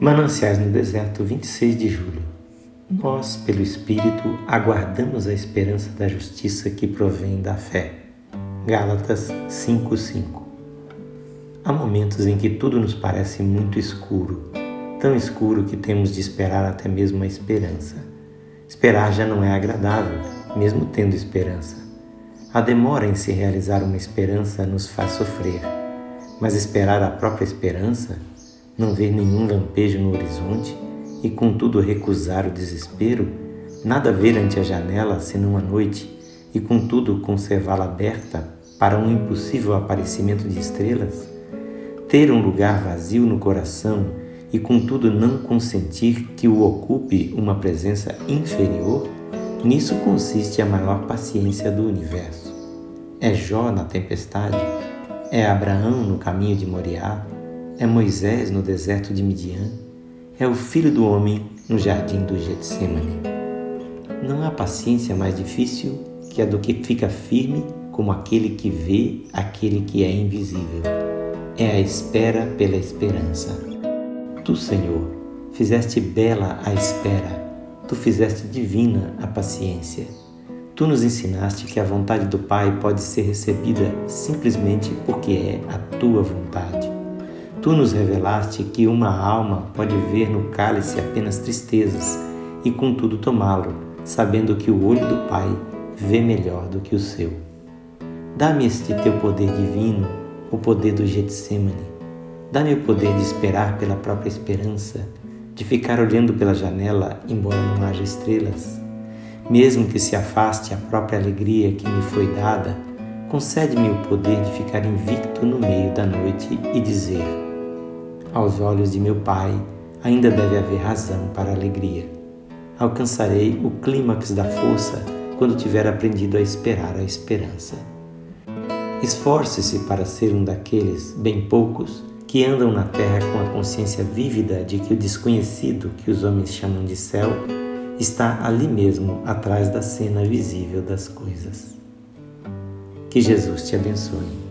Mananciais no Deserto, 26 de julho. Nós, pelo Espírito, aguardamos a esperança da justiça que provém da fé. Gálatas 5:5. Há momentos em que tudo nos parece muito escuro, tão escuro que temos de esperar até mesmo a esperança. Esperar já não é agradável, mesmo tendo esperança. A demora em se realizar uma esperança nos faz sofrer, mas esperar a própria esperança não ver nenhum lampejo no horizonte e, contudo, recusar o desespero, nada ver ante a janela senão a noite e, contudo, conservá-la aberta para um impossível aparecimento de estrelas? Ter um lugar vazio no coração e, contudo, não consentir que o ocupe uma presença inferior? Nisso consiste a maior paciência do universo. É Jó na tempestade? É Abraão no caminho de Moriá? É Moisés no deserto de Midian? É o filho do homem no jardim do Getsemane? Não há paciência mais difícil que a do que fica firme como aquele que vê aquele que é invisível. É a espera pela esperança. Tu, Senhor, fizeste bela a espera, tu fizeste divina a paciência. Tu nos ensinaste que a vontade do Pai pode ser recebida simplesmente porque é a tua vontade. Tu nos revelaste que uma alma pode ver no cálice apenas tristezas e contudo tomá-lo, sabendo que o olho do Pai vê melhor do que o seu. Dá-me este teu poder divino, o poder do Getsemane. Dá-me o poder de esperar pela própria esperança, de ficar olhando pela janela, embora não haja estrelas. Mesmo que se afaste a própria alegria que me foi dada, concede-me o poder de ficar invicto no meio da noite e dizer: aos olhos de meu Pai, ainda deve haver razão para alegria. Alcançarei o clímax da força quando tiver aprendido a esperar a esperança. Esforce-se para ser um daqueles, bem poucos, que andam na terra com a consciência vívida de que o desconhecido que os homens chamam de céu está ali mesmo atrás da cena visível das coisas. Que Jesus te abençoe.